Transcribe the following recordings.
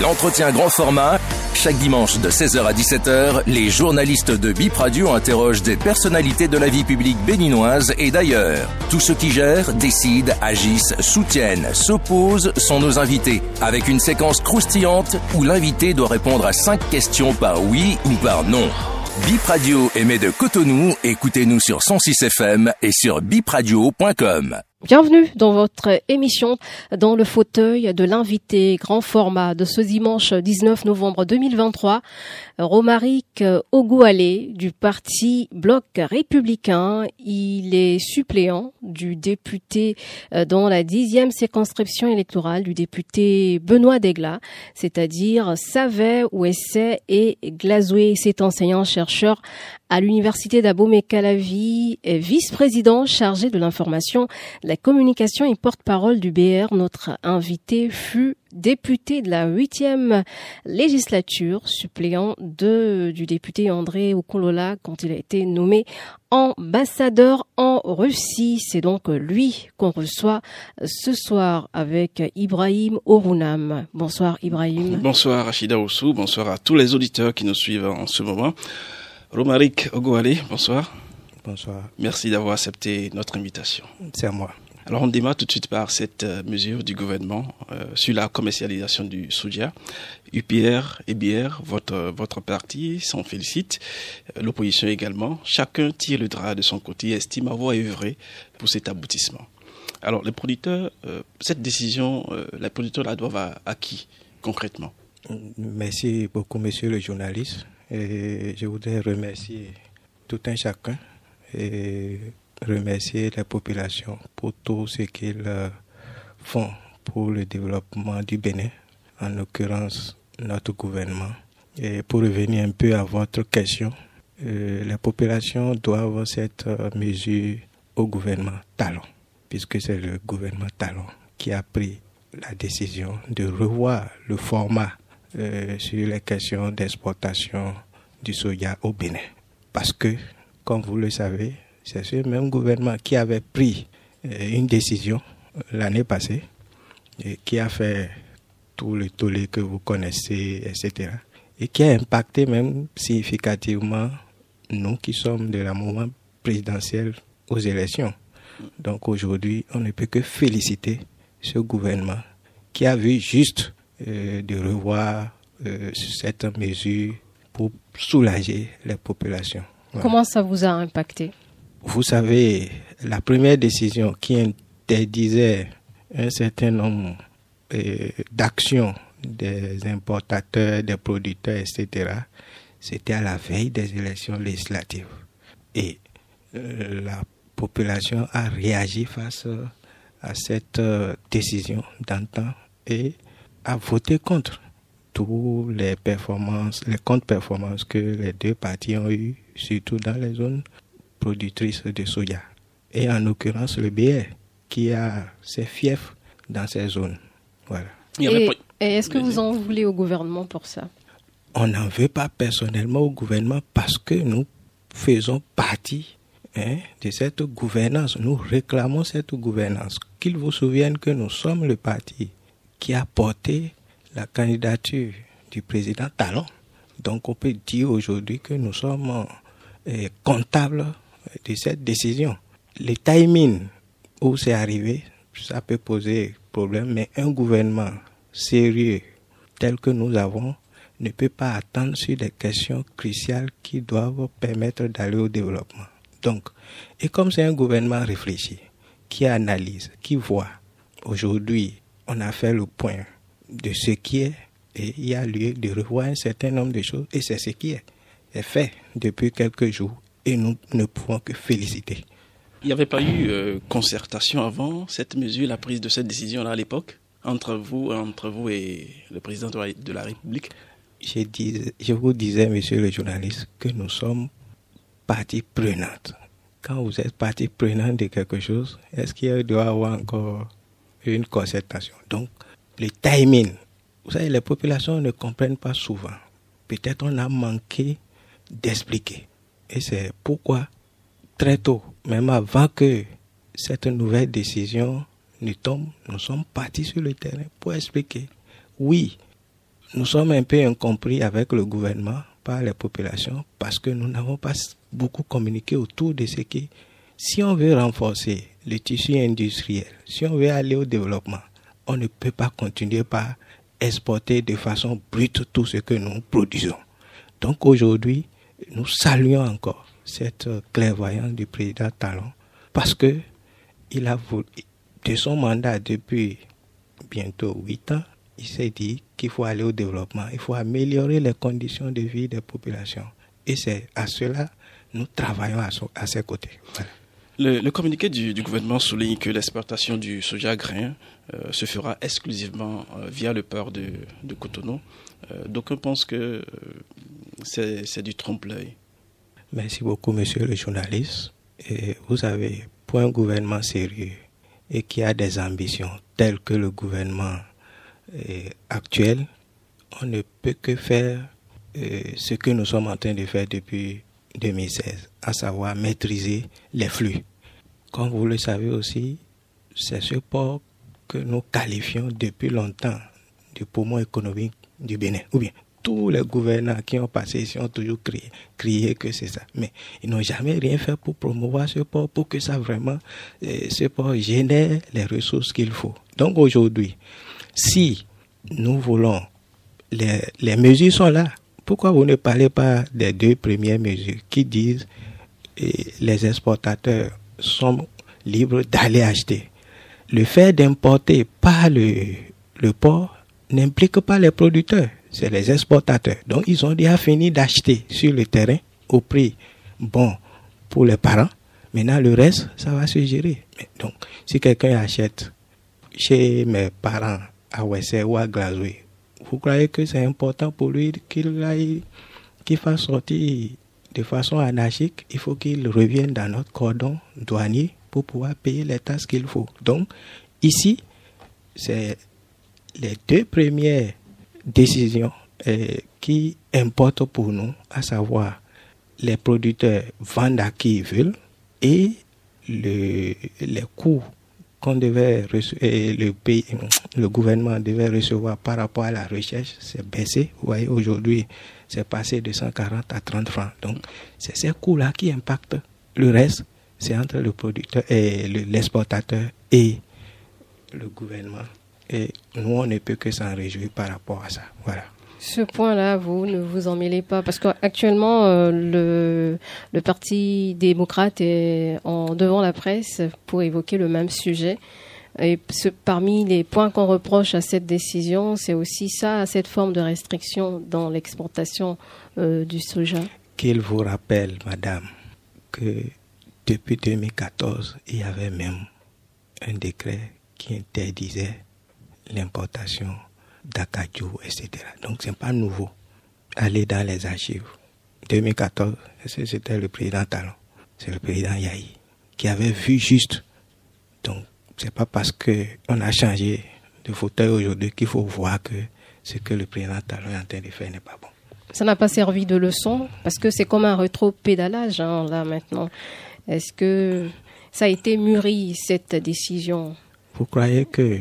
L'entretien grand format, chaque dimanche de 16h à 17h, les journalistes de Bip Radio interrogent des personnalités de la vie publique béninoise et d'ailleurs. Tous ceux qui gèrent, décident, agissent, soutiennent, s'opposent sont nos invités, avec une séquence croustillante où l'invité doit répondre à cinq questions par oui ou par non. Bip Radio émet de Cotonou, écoutez-nous sur 106 FM et sur bipradio.com. Bienvenue dans votre émission dans le fauteuil de l'invité grand format de ce dimanche 19 novembre 2023, Romaric Ogoualé du parti Bloc républicain. Il est suppléant du député euh, dans la dixième circonscription électorale du député Benoît Degla, c'est-à-dire Savet, Ouessay et Glazoué. C'est enseignant-chercheur à l'université d'Abomey-Calavi, vice-président chargé de l'information, la communication et porte-parole du BR. Notre invité fut député de la huitième législature, suppléant de, du député André Okolola quand il a été nommé ambassadeur en Russie. C'est donc lui qu'on reçoit ce soir avec Ibrahim Orunam. Bonsoir Ibrahim. Bonsoir Rachida Oussou, bonsoir à tous les auditeurs qui nous suivent en ce moment. Romaric Ogouale, bonsoir. Bonsoir. Merci d'avoir accepté notre invitation. C'est à moi. Alors on démarre tout de suite par cette euh, mesure du gouvernement euh, sur la commercialisation du soja. UPR et BR, votre, votre parti s'en félicite, euh, l'opposition également. Chacun tire le drap de son côté et estime avoir œuvré pour cet aboutissement. Alors les producteurs, cette décision, les producteurs la doivent à, à qui concrètement? Merci beaucoup monsieur le journaliste. Et je voudrais remercier tout un chacun et remercier la population pour tout ce qu'ils euh, font pour le développement du Bénin, en l'occurrence notre gouvernement. Et pour revenir un peu à votre question, euh, la population doit cette euh, mesure au gouvernement Talon, puisque c'est le gouvernement Talon qui a pris la décision de revoir le format euh, sur les questions d'exportation du soja au Bénin. Parce que, comme vous le savez, c'est ce même gouvernement qui avait pris euh, une décision euh, l'année passée et qui a fait tout le tollé que vous connaissez, etc. Et qui a impacté même significativement nous qui sommes de la mouvement présidentiel aux élections. Donc aujourd'hui, on ne peut que féliciter ce gouvernement qui a vu juste de revoir euh, cette mesure pour soulager les populations. Comment ça vous a impacté? Vous savez, la première décision qui interdisait un certain nombre euh, d'actions des importateurs, des producteurs, etc., c'était à la veille des élections législatives. Et la population a réagi face à cette décision d'antan et a voté contre tous les performances, les comptes performances que les deux parties ont eu, surtout dans les zones productrices de soja. Et en l'occurrence le BR, qui a ses fiefs dans ces zones. Voilà. Et, est-ce que vous en voulez au gouvernement pour ça? On n'en veut pas personnellement au gouvernement parce que nous faisons partie hein, de cette gouvernance. Nous réclamons cette gouvernance. Qu'il vous souvienne que nous sommes le parti qui a porté la candidature du président Talon. Donc on peut dire aujourd'hui que nous sommes euh, comptables de cette décision. Le timing où c'est arrivé, ça peut poser problème, mais un gouvernement sérieux tel que nous avons ne peut pas attendre sur des questions cruciales qui doivent permettre d'aller au développement. Donc, et comme c'est un gouvernement réfléchi, qui analyse, qui voit, aujourd'hui, on a fait le point de ce qui est et il y a lieu de revoir un certain nombre de choses et c'est ce qui est, fait depuis quelques jours et nous ne pouvons que féliciter. Il n'y avait pas eu euh, concertation avant cette mesure, la prise de cette décision-là à l'époque, entre vous, entre vous et le président de la, République? Je, je vous disais, monsieur le journaliste, que nous sommes partie prenante. Quand vous êtes partie prenante de quelque chose, est-ce qu'il doit y avoir encore une concertation Donc, le timing. Vous savez, les populations ne comprennent pas souvent. Peut-être on a manqué d'expliquer. Et c'est pourquoi, très tôt, même avant que cette nouvelle décision ne tombe, nous sommes partis sur le terrain pour expliquer. Oui, nous sommes un peu incompris avec le gouvernement par les populations parce que nous n'avons pas beaucoup communiqué autour de ce qui, si on veut renforcer le tissu industriel, si on veut aller au développement, on ne peut pas continuer par exporter de façon brute tout ce que nous produisons. Donc aujourd'hui, nous saluons encore cette clairvoyance du président Talon parce que il a voulu, de son mandat depuis bientôt huit ans, il s'est dit qu'il faut aller au développement, il faut améliorer les conditions de vie des populations. Et c'est à cela nous travaillons à, ses côtés. Le, communiqué du, gouvernement souligne que l'exportation du soja grain euh, se fera exclusivement euh, via le port de, de Cotonou. Euh, donc on pense que c'est du trompe-l'œil. Merci beaucoup, monsieur le journaliste. Vous avez, pour un gouvernement sérieux et qui a des ambitions telles que le gouvernement actuel, on ne peut que faire ce que nous sommes en train de faire depuis 2016, à savoir maîtriser les flux. Comme vous le savez aussi, c'est ce port que nous qualifions depuis longtemps du poumon économique du Bénin. Ou bien, tous les gouvernants qui ont passé ici ont toujours crié, crié que c'est ça. Mais ils n'ont jamais rien fait pour promouvoir ce port, pour que ça vraiment, euh, ce port génère les ressources qu'il faut. Donc aujourd'hui, si nous voulons, les, mesures sont là, pourquoi vous ne parlez pas des deux premières mesures qui disent que les exportateurs sont libres d'aller acheter Le fait d'importer par le, le port n'implique pas les producteurs, c'est les exportateurs. Donc ils ont déjà fini d'acheter sur le terrain au prix bon pour les parents. Maintenant, le reste, ça va se gérer. Donc, si quelqu'un achète chez mes parents à Wessé ou à Glasgow vous croyez que c'est important pour lui qu'il aille, qu'il fasse sortir de façon anarchique Il faut qu'il revienne dans notre cordon douanier pour pouvoir payer les taxes qu'il faut. Donc, ici, c'est les deux premières décisions euh, qui importent pour nous, à savoir les producteurs vendent à qui ils veulent et le, les coûts qu'on devait le pays, le gouvernement devait recevoir par rapport à la recherche, c'est baissé. Vous voyez, aujourd'hui, c'est passé de 140 à 30 francs. Donc, c'est ces coûts-là qui impactent. Le reste, c'est entre le producteur et l'exportateur et le gouvernement. Et nous, on ne peut que s'en réjouir par rapport à ça. Voilà. Ce point-là, vous ne vous en mêlez pas, parce qu'actuellement, euh, le, le Parti démocrate est en devant la presse pour évoquer le même sujet. Et parmi les points qu'on reproche à cette décision, c'est aussi ça, cette forme de restriction dans l'exportation euh, du soja. Qu'il vous rappelle, madame, que depuis 2014, il y avait même un décret qui interdisait l'importation d'Akadjou, etc. Donc ce n'est pas nouveau. Aller dans les archives. 2014, c'était le président Talon, c'est le président Yahi, qui avait vu juste. Donc c'est pas parce qu'on a changé de fauteuil aujourd'hui qu'il faut voir que ce que le président Talon est en train de faire n'est pas bon. Ça n'a pas servi de leçon parce que c'est comme un rétro-pédalage hein, là maintenant. Est-ce que ça a été mûri cette décision? Vous croyez que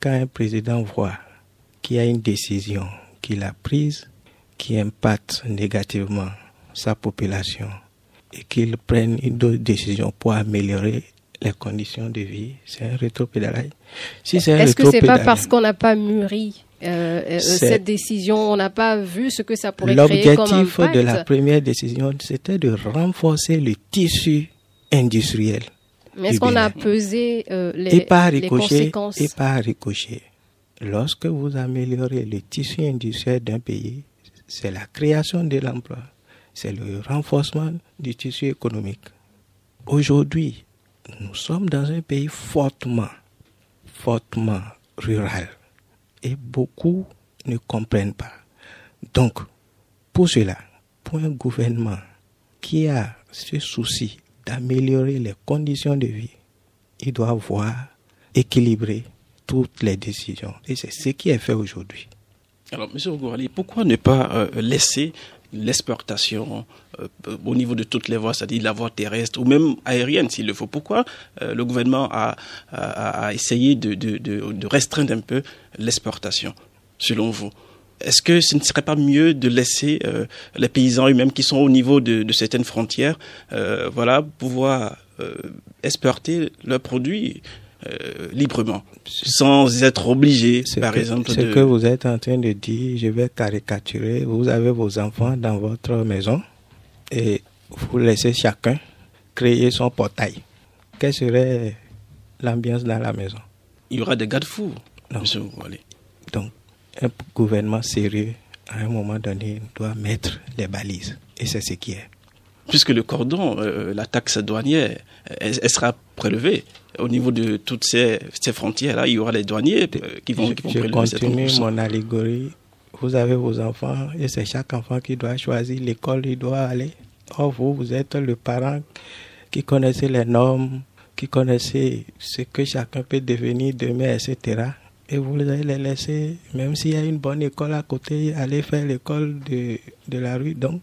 quand un président voit qu'il y a une décision qu'il a prise qui impacte négativement sa population et qu'il prenne une autre décision pour améliorer les conditions de vie, c'est un rétropédalage. Si Est-ce que c'est pas parce qu'on n'a pas mûri euh, euh, cette décision, on n'a pas vu ce que ça pourrait créer comme L'objectif de la première décision, c'était de renforcer le tissu industriel. Mais est-ce qu'on a pesé euh, les, les conséquences Et pas ricochet lorsque vous améliorez le tissu industriel d'un pays, c'est la création de l'emploi, c'est le renforcement du tissu économique. Aujourd'hui, nous sommes dans un pays fortement, fortement rural et beaucoup ne comprennent pas. Donc, pour cela, pour un gouvernement qui a ce souci d'améliorer les conditions de vie, il doit voir équilibrer toutes les décisions. Et c'est ce qui est fait aujourd'hui. Alors, M. Ogourali, pourquoi ne pas euh, laisser l'exportation au niveau de toutes les voies, c'est-à-dire la voie terrestre ou même aérienne s'il le faut Pourquoi euh, le gouvernement a, a, essayé de, de, de, restreindre un peu l'exportation, selon vous? Est-ce que ce ne serait pas mieux de laisser euh, les paysans eux-mêmes qui sont au niveau de, de certaines frontières, euh, voilà, pouvoir euh, exporter leurs produits euh, librement, sans être obligés, par que, exemple. Ce de... que vous êtes en train de dire, je vais caricaturer. Vous avez vos enfants dans votre maison et vous laissez chacun créer son portail. Quelle serait l'ambiance dans la maison? Il y aura des garde-fous, monsieur. Donc, un gouvernement sérieux, à un moment donné, doit mettre les balises. Et c'est ce qui est. Puisque le cordon, euh, la taxe douanière, elle, elle sera prélevée au niveau de toutes ces, ces frontières-là. Il y aura les douaniers euh, qui vont, je qui vont je prélever ces continue 30%. mon allégorie. Vous avez vos enfants et c'est chaque enfant qui doit choisir l'école il doit aller. Or, vous, vous êtes le parent qui connaissez les normes, qui connaissez ce que chacun peut devenir demain, etc. Et vous allez les laisser, même s'il y a une bonne école à côté, aller faire l'école de, de la rue. Donc,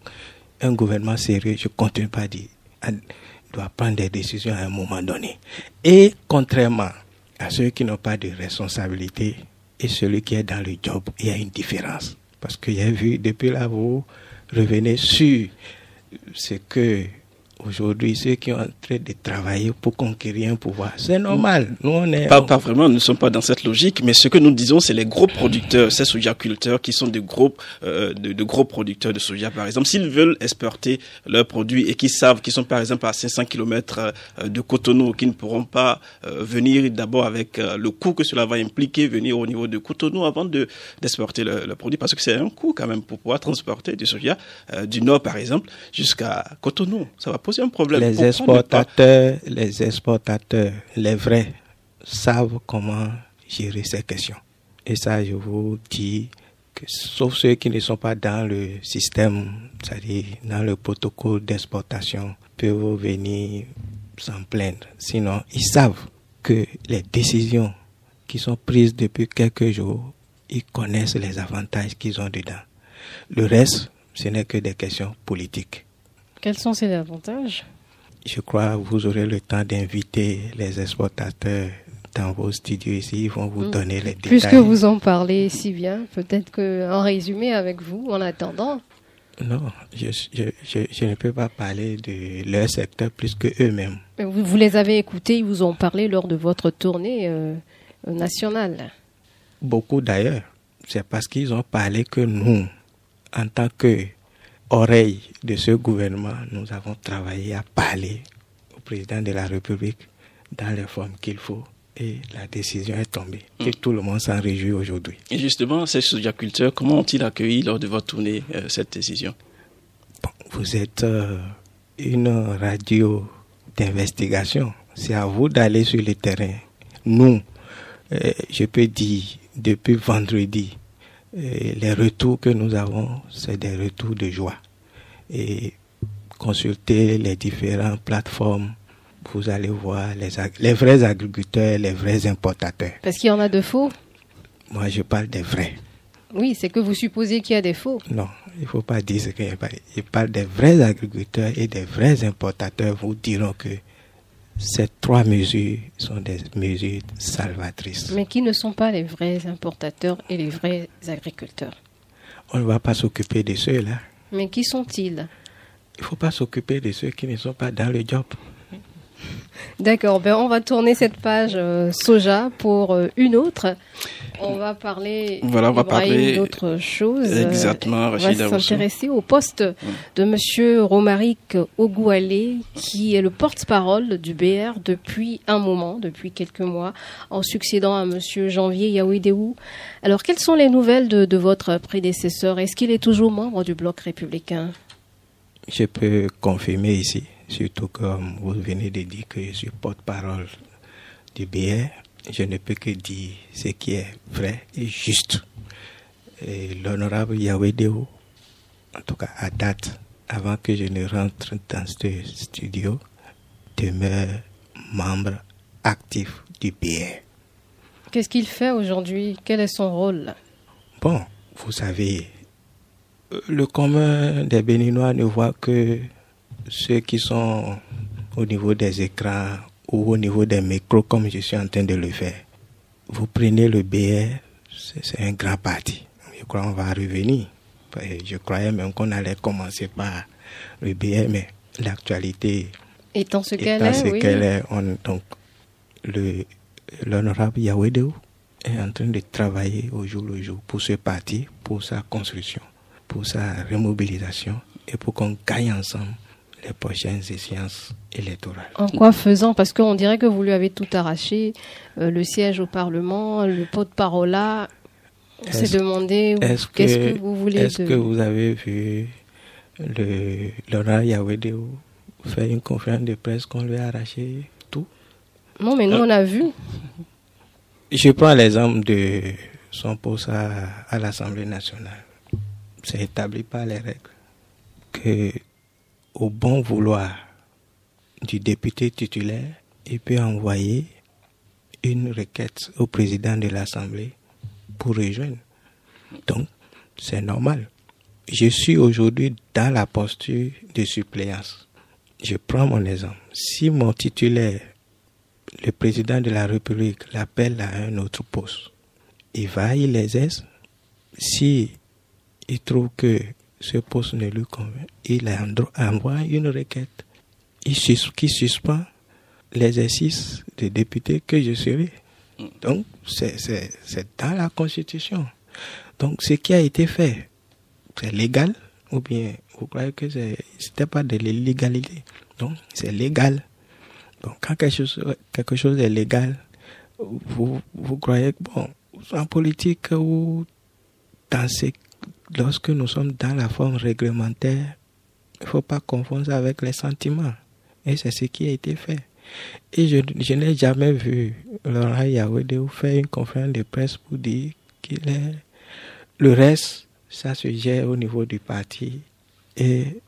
un gouvernement sérieux, je continue pas dire, doit prendre des décisions à un moment donné. Et contrairement à ceux qui n'ont pas de responsabilité et celui qui est dans le job, il y a une différence. Parce que j'ai vu, depuis là, vous revenez sur ce que aujourd'hui, ceux qui sont en train de travailler pour conquérir un pouvoir, c'est normal. Nous, on est. Pas, pas vraiment, nous ne sommes pas dans cette logique, mais ce que nous disons, c'est les gros producteurs, ces sojaculteurs qui sont de gros, euh, de, de gros producteurs de soja, par exemple. S'ils veulent exporter leurs produits et qui savent qu'ils sont, par exemple, à 500 km de Cotonou, qui ne pourront pas euh, venir d'abord avec euh, le coût que cela va impliquer, venir au niveau de Cotonou avant de d'exporter leurs leur produit, parce que c'est un coût quand même pour pouvoir transporter du soja euh, du nord, par exemple, jusqu'à Cotonou. Ça va poser un problème. les Pourquoi ne pas- exportateurs, les exportateurs, les vrais, savent comment gérer ces questions. Et ça, je vous dis que sauf ceux qui ne sont pas dans le système, c'est-à-dire dans le protocole d'exportation, peuvent venir s'en plaindre. Sinon, ils savent que les décisions qui sont prises depuis quelques jours, ils connaissent les avantages qu'ils ont dedans. Le reste, ce n'est que des questions politiques. Quels sont ces avantages? Je crois que vous aurez le temps d'inviter les exportateurs dans vos studios ici. Ils vont vous Mm. donner les détails. Puisque vous en parlez si bien, peut-être qu'en résumé avec vous, en attendant. Non, je, je, je, je ne peux pas parler de leur secteur plus que eux-mêmes. Vous les avez écoutés, ils vous ont parlé lors de votre tournée euh, nationale. Beaucoup d'ailleurs. C'est parce qu'ils ont parlé que nous, en tant que oreille de ce gouvernement, nous avons travaillé à parler au président de la République dans les formes qu'il faut. Et la décision est tombée. Et tout le monde s'en réjouit aujourd'hui. Et justement, ces sojaculteurs, comment ont-ils accueilli lors de votre tournée euh, cette décision? Bon, vous êtes euh, une radio d'investigation. C'est à vous d'aller sur le terrain. Nous, euh, je peux dire, depuis vendredi, les retours que nous avons, c'est des retours de joie. Et consultez les différentes plateformes, vous allez voir les, vrais agriculteurs, les vrais importateurs. Parce qu'il y en a de faux. Moi, je parle des vrais. Oui, c'est que vous supposez qu'il y a des faux. Non, il ne faut pas dire ce qu'il n'y a. Je parle des vrais agriculteurs et des vrais importateurs vous diront que ces trois mesures sont des mesures salvatrices. Mais qui ne sont pas les vrais importateurs et les vrais agriculteurs. On ne va pas s'occuper de ceux-là. Mais qui sont-ils? Il ne faut pas s'occuper de ceux qui ne sont pas dans le job. D'accord, ben on va tourner cette page euh, soja pour euh, une autre. On va parler Voilà, on va parler- d'autre chose. Exactement, On va s'intéresser au poste de Monsieur Romaric Ogoualé, qui est le porte-parole du BR depuis un moment, depuis quelques mois, en succédant à Monsieur Janvier Yaouidéou. Alors, quelles sont les nouvelles de, de votre prédécesseur? Est-ce qu'il est toujours membre du bloc républicain? Je peux confirmer ici, surtout comme vous venez de dire que je suis porte-parole du BR, je ne peux que dire ce qui est vrai et juste. Et L'honorable Yahweh Deo, en tout cas à date, avant que je ne rentre dans ce studio, demeure membre actif du BR. Qu'est-ce qu'il fait aujourd'hui? Quel est son rôle? Bon, vous savez, le commun des Béninois ne voit que ceux qui sont au niveau des écrans ou au niveau des micros comme je suis en train de le faire. Vous prenez le BR, c'est un grand parti. Je crois qu'on va revenir. Je croyais même qu'on allait commencer par le BR, mais l'actualité étant ce qu'elle est, oui. est donc l'honorable Yahweh est en train de travailler au jour le jour pour ce parti, pour sa construction, pour sa remobilisation et pour qu'on gagne ensemble les prochaines échéances électorales. En quoi faisant? Parce qu'on dirait que vous lui avez tout arraché, euh, le siège au Parlement, le pot de parole là. On s'est demandé qu'est-ce que, vous voulez. Est-ce que vous avez vu le Laurent Yahwedeo faire une conférence de presse qu'on lui a arraché tout? Non, mais nous on a vu. Je prends l'exemple de son poste à, à l'Assemblée nationale. C'est établi par les règles que au bon vouloir du député titulaire, il peut envoyer une requête au président de l'Assemblée pour rejoindre. Donc, c'est normal. Je suis aujourd'hui dans la posture de suppléance. Je prends mon exemple. Si mon titulaire, le président de la République, l'appelle à un autre poste, il va, il exerce. Si il trouve que ce poste ne lui convient, il envoie une requête qui suspend l'exercice de député que je serai. Donc, c'est dans la Constitution. Donc, ce qui a été fait, c'est légal ou bien vous croyez que c'était pas de l'illégalité? Donc, c'est légal. Donc, quand quelque chose, est légal, vous, vous croyez que, bon, en politique ou dans ces lorsque nous sommes dans la forme réglementaire, il ne faut pas confondre ça avec les sentiments. Et c'est ce qui a été fait. Et je, n'ai jamais vu Laurent Yahweh faire une conférence de presse pour dire qu'il est. Le reste, ça se gère au niveau du parti. Et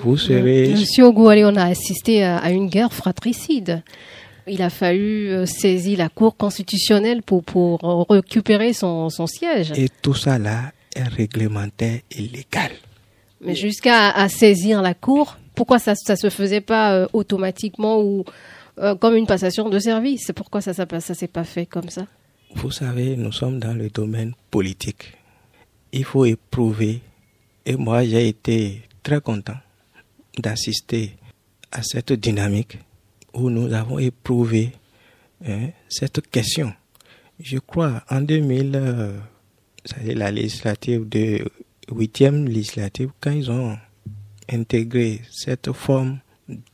vous serez. Monsieur Ogouali, on a assisté à une guerre fratricide. Il a fallu euh, saisir la Cour constitutionnelle pour, pour récupérer son, son siège. Et tout ça là est réglementaire et légal. Mais jusqu'à saisir la Cour, pourquoi ça ne se faisait pas euh, automatiquement ou euh, comme une passation de service? Pourquoi ça ne s'est pas fait comme ça? Vous savez, nous sommes dans le domaine politique. Il faut éprouver. Et moi, j'ai été très content d'assister à cette dynamique où nous avons éprouvé hein, cette question. Je crois en 2000 c'est la législative de huitième législative, quand ils ont intégré cette forme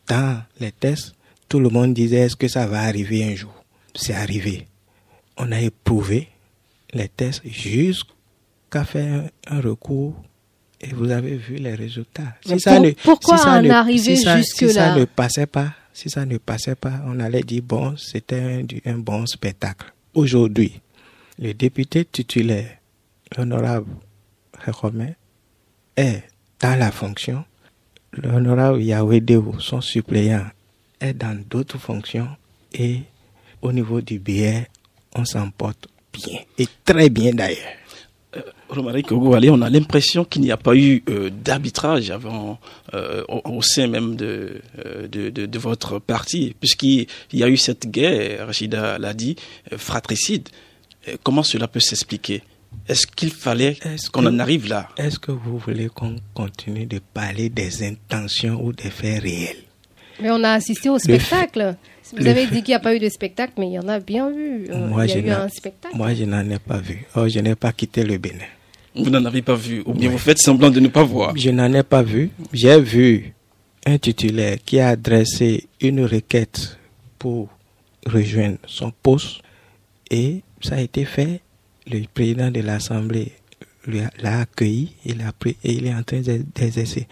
dans les tests, tout le monde disait est-ce que ça va arriver un jour? C'est arrivé. On a éprouvé les tests jusqu'à faire un recours et vous avez vu les résultats. Si ça ne, pourquoi ça en arriver jusque-là Si ça ne passait pas, si ça ne passait pas, on allait dire bon, c'était un, un bon spectacle. Aujourd'hui, le député titulaire l'honorable Romain est dans la fonction, l'honorable Yahweh son suppléant, est dans d'autres fonctions. Et au niveau du billet, on s'en porte bien. Et très bien d'ailleurs. Euh, Romaric on a l'impression qu'il n'y a pas eu euh, d'arbitrage avant euh, au, sein même de, de, de, votre parti, puisqu'il y a eu cette guerre, Rachida l'a dit, fratricide. Comment cela peut s'expliquer? Est-ce qu'il fallait qu'on en arrive là? Est-ce que vous voulez qu'on continue de parler des intentions ou des faits réels? Mais on a assisté au spectacle. Vous avez dit qu'il n'y a pas eu de spectacle, mais il y en a bien vu. Euh, moi, il y a eu un spectacle. Moi, je n'en ai pas vu. Oh, je n'ai pas quitté le Bénin. Vous n'en avez pas vu, ou bien vous faites semblant de ne pas voir. Je n'en ai pas vu. J'ai vu un titulaire qui a adressé une requête pour rejoindre son poste et ça a été fait le président de l'Assemblée l'a accueilli, il a pris et il est en train d'exercer.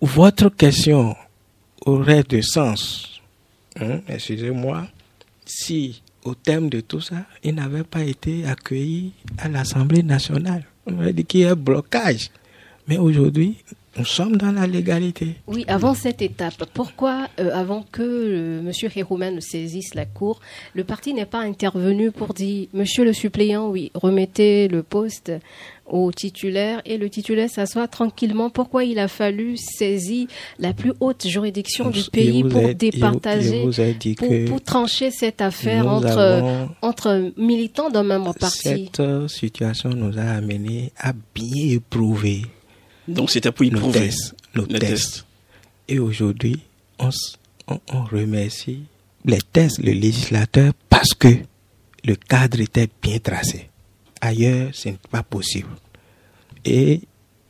Votre question aurait de sens, hein, excusez-moi, si au thème de tout ça, il n'avait pas été accueilli à l'Assemblée nationale. On aurait dit qu'il y a un blocage. Mais aujourd'hui, nous sommes dans la légalité. Oui, avant cette étape, pourquoi, euh, avant que euh, M. Héroumen saisisse la Cour, le parti n'est pas intervenu pour dire Monsieur le suppléant, oui, remettez le poste au titulaire et le titulaire s'assoit tranquillement. Pourquoi il a fallu saisir la plus haute juridiction du pays pour départager, pour, trancher cette affaire entre, entre militants d'un même parti? Cette situation nous a amené à bien éprouver donc c'était pour y nos prouver nos tests. Et aujourd'hui, on, on, remercie les tests, le législateur, parce que le cadre était bien tracé. Ailleurs, ce n'est pas possible. Et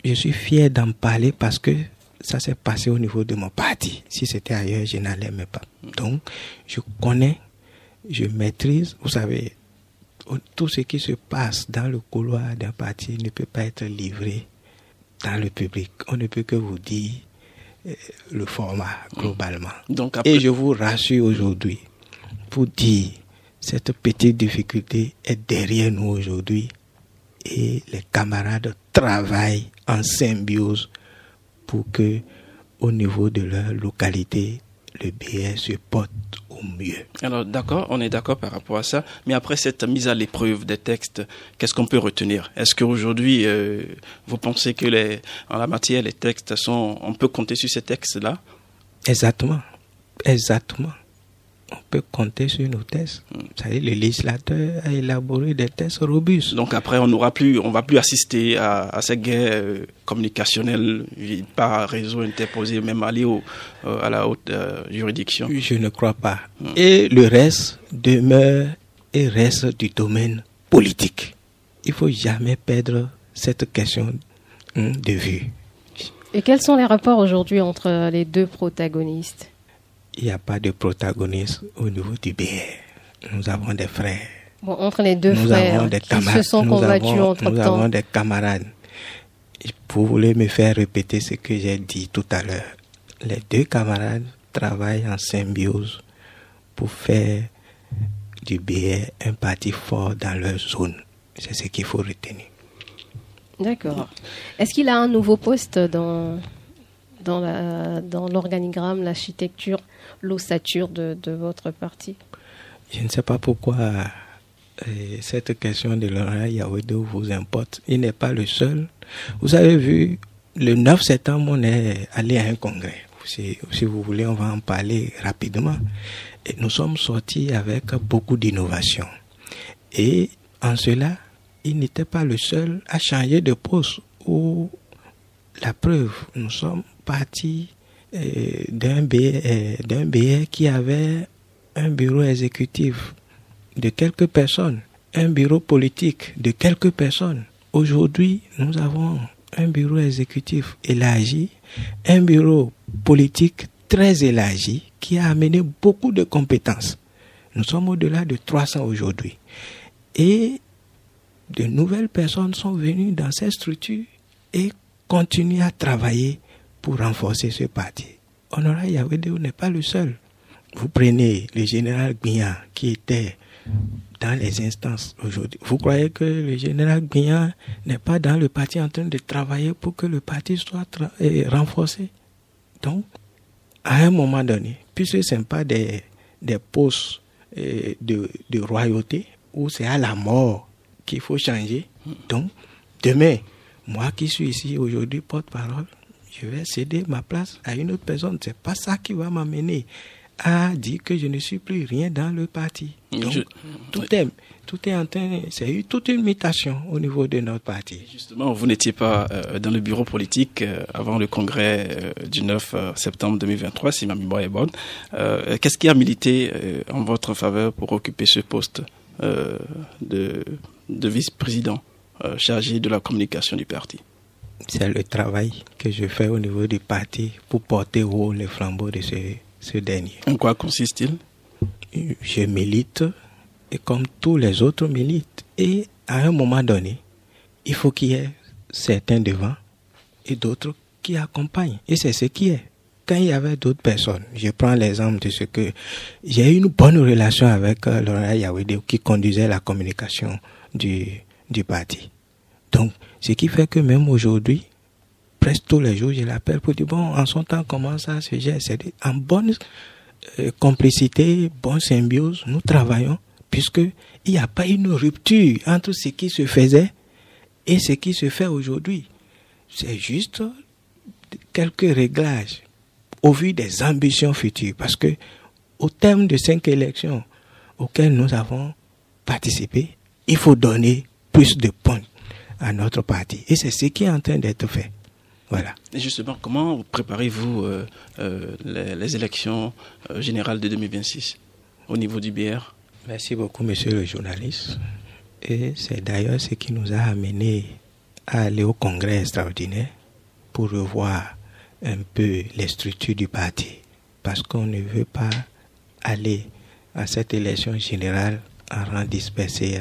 je suis fier d'en parler parce que ça s'est passé au niveau de mon parti. Si c'était ailleurs, je n'allais même pas. Donc, je connais, je maîtrise, vous savez, tout ce qui se passe dans le couloir d'un parti ne peut pas être livré dans le public. On ne peut que vous dire euh, le format globalement. Donc Et je vous rassure aujourd'hui pour dire cette petite difficulté est derrière nous aujourd'hui et les camarades travaillent en symbiose pour que au niveau de leur localité le BS se porte au mieux. Alors d'accord, on est d'accord par rapport à ça, mais après cette mise à l'épreuve des textes, qu'est-ce qu'on peut retenir? Est-ce qu'aujourd'hui, euh, vous pensez que les, en la matière, les textes sont, on peut compter sur ces textes-là? Exactement, exactement on peut compter sur nos tests. Hmm. le législateur a élaboré des tests robustes. Donc après, on n'aura plus, on va plus assister à, cette guerre euh, communicationnelle par réseau interposé, même aller au, euh, à la haute euh, juridiction. Je ne crois pas. Et le reste demeure et reste du domaine politique. Il faut jamais perdre cette question hmm, de vue. Et quels sont les rapports aujourd'hui entre les deux protagonistes? Il n'y a pas de protagoniste au niveau du BR. Nous avons des frères. Bon, entre les deux nous frères avons des qui se sont combattus entre temps. Nous avons des camarades. Vous voulez me faire répéter ce que j'ai dit tout à l'heure. Les deux camarades travaillent en symbiose pour faire du BR un parti fort dans leur zone. C'est ce qu'il faut retenir. D'accord. Est-ce qu'il a un nouveau poste dans, dans l'organigramme, dans l'architecture? L'ossature de, votre parti? Je ne sais pas pourquoi euh, cette question de Laurent Yaouedou vous importe. Il n'est pas le seul. Vous avez vu, le 9 septembre, on est allé à un congrès. Si, vous voulez, on va en parler rapidement. Et nous sommes sortis avec beaucoup d'innovation. Et en cela, il n'était pas le seul à changer de poste. Ou la preuve, nous sommes partis d'un BR, euh, qui avait un bureau exécutif de quelques personnes, un bureau politique de quelques personnes. Aujourd'hui, nous avons un bureau exécutif élargi, un bureau politique très élargi qui a amené beaucoup de compétences. Nous sommes au-delà de 300 aujourd'hui. Et de nouvelles personnes sont venues dans cette structure et continuent à travailler pour renforcer ce parti. Honoré Yahweh n'est pas le seul. Vous prenez le général Gbian qui était dans les instances aujourd'hui. Vous croyez que le général Gbian n'est pas dans le parti en train de travailler pour que le parti soit renforcé? Donc, à un moment donné, puisque ce n'est pas des, des postes de, de royauté où c'est à la mort qu'il faut changer, donc demain, moi qui suis ici aujourd'hui porte-parole, je vais céder ma place à une autre personne. C'est pas ça qui va m'amener à dire que je ne suis plus rien dans le parti. Donc, tout est tout est en train, c'est eu toute une mutation au niveau de notre parti. Justement, vous n'étiez pas euh, dans le bureau politique euh, avant le congrès euh, du 9 septembre 2023, si ma mémoire est bonne. Qu'est-ce qui a milité en votre faveur pour occuper ce poste de, de vice-président chargé de la communication du parti? C'est le travail que je fais au niveau du parti pour porter haut les flambeaux de ce, ce dernier. En quoi consiste-t-il? Je milite et comme tous les autres militent. Et à un moment donné, il faut qu'il y ait certains devant et d'autres qui accompagnent. Et c'est ce qui est. Quand il y avait d'autres personnes, je prends l'exemple de ce que j'ai eu une bonne relation avec euh, Laurent Yahweh qui conduisait la communication du, du parti. Donc, ce qui fait que même aujourd'hui, presque tous les jours, je l'appelle pour dire, bon, en son temps, comment ça se gère? En bonne euh, complicité, bonne symbiose, nous travaillons, puisque il n'y a pas une rupture entre ce qui se faisait et ce qui se fait aujourd'hui. C'est juste quelques réglages au vu des ambitions futures, parce que au terme de cinq élections auxquelles nous avons participé, il faut donner plus de points à notre parti. Et c'est ce qui est en train d'être fait. Voilà. Et justement, comment préparez-vous euh, euh, les, élections euh, générales de 2026 au niveau du BR Merci beaucoup, monsieur le journaliste. Et c'est d'ailleurs ce qui nous a amené à aller au congrès extraordinaire pour revoir un peu les structures du parti. Parce qu'on ne veut pas aller à cette élection générale en rang dispersé.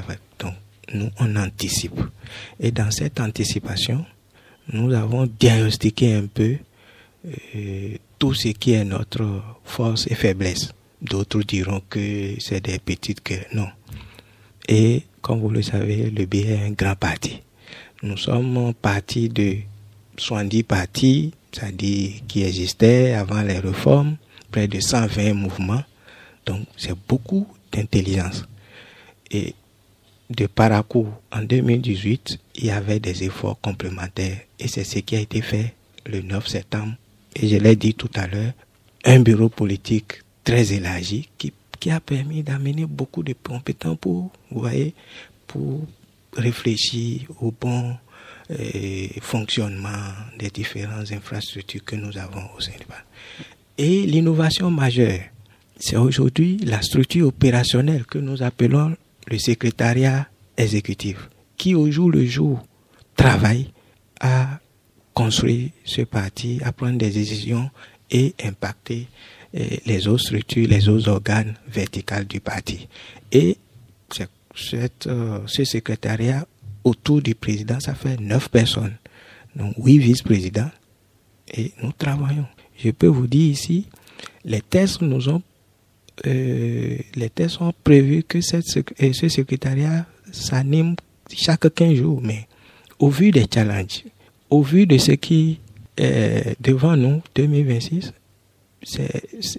Nous, on anticipe. Et dans cette anticipation, nous avons diagnostiqué un peu euh, tout ce qui est notre force et faiblesse. D'autres diront que c'est des petites que non. Et comme vous le savez, le BI est un grand parti. Nous sommes partis de 70 partis, c'est-à-dire qui existaient avant les réformes, près de 120 mouvements. Donc c'est beaucoup d'intelligence. Et de Parakou en 2018, il y avait des efforts complémentaires et c'est ce qui a été fait le 9 septembre. Et je l'ai dit tout à l'heure, un bureau politique très élargi qui, qui a permis d'amener beaucoup de compétents pour, vous voyez, pour réfléchir au bon euh, fonctionnement des différentes infrastructures que nous avons au Sénégal. Et l'innovation majeure, c'est aujourd'hui la structure opérationnelle que nous appelons le secrétariat exécutif, qui au jour le jour travaille à construire ce parti, à prendre des décisions et impacter eh, les autres structures, les autres organes verticales du parti. Et cette, euh, ce secrétariat autour du président, ça fait neuf personnes. Donc huit vice-présidents. Et nous travaillons. Je peux vous dire ici, les tests nous ont euh, les tests ont prévu que cette, ce secrétariat s'anime chaque 15 jours. Mais au vu des challenges, au vu de ce qui est devant nous, 2026,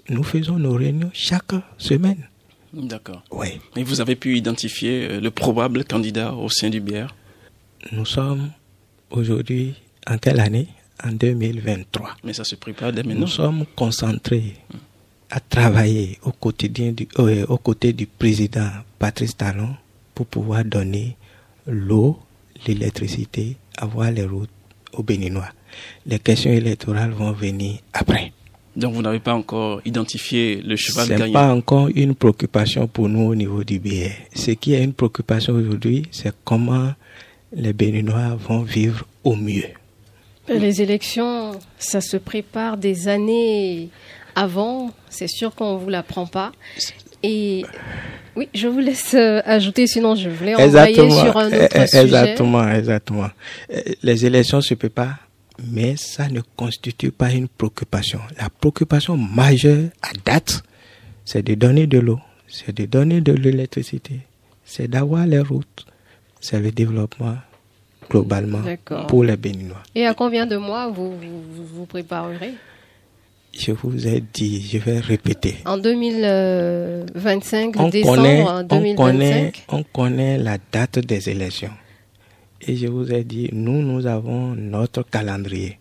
nous faisons nos réunions chaque semaine. D'accord. Oui. Et vous avez pu identifier euh, le probable candidat au sein du BR Nous sommes aujourd'hui en quelle année? En 2023. Mais ça se prépare dès maintenant. Nous sommes concentrés à travailler au, quotidien du, euh, aux côtés du président Patrice Talon pour pouvoir donner l'eau, l'électricité, avoir les routes aux Béninois. Les questions électorales vont venir après. Donc vous n'avez pas encore identifié le cheval gagnant? Ce n'est pas encore une préoccupation pour nous au niveau du BR. Ce qui est une préoccupation aujourd'hui, c'est comment les Béninois vont vivre au mieux. Les élections, ça se prépare des années avant, c'est sûr qu'on ne vous l'apprend pas. Et oui, je vous laisse euh, ajouter, sinon je voulais envoyer sur un autre eh, eh, sujet. Exactement, exactement. Eh, les élections se préparent, mais ça ne constitue pas une préoccupation. La préoccupation majeure à date, c'est de donner de l'eau, c'est de donner de l'électricité, c'est d'avoir les routes, c'est le développement globalement pour les Béninois. Et à combien de mois vous vous, vous préparerez? Je vous ai dit, je vais répéter. En 2025, on décembre connaît, On connaît, on connaît la date des élections. Et je vous ai dit, nous, nous avons notre calendrier.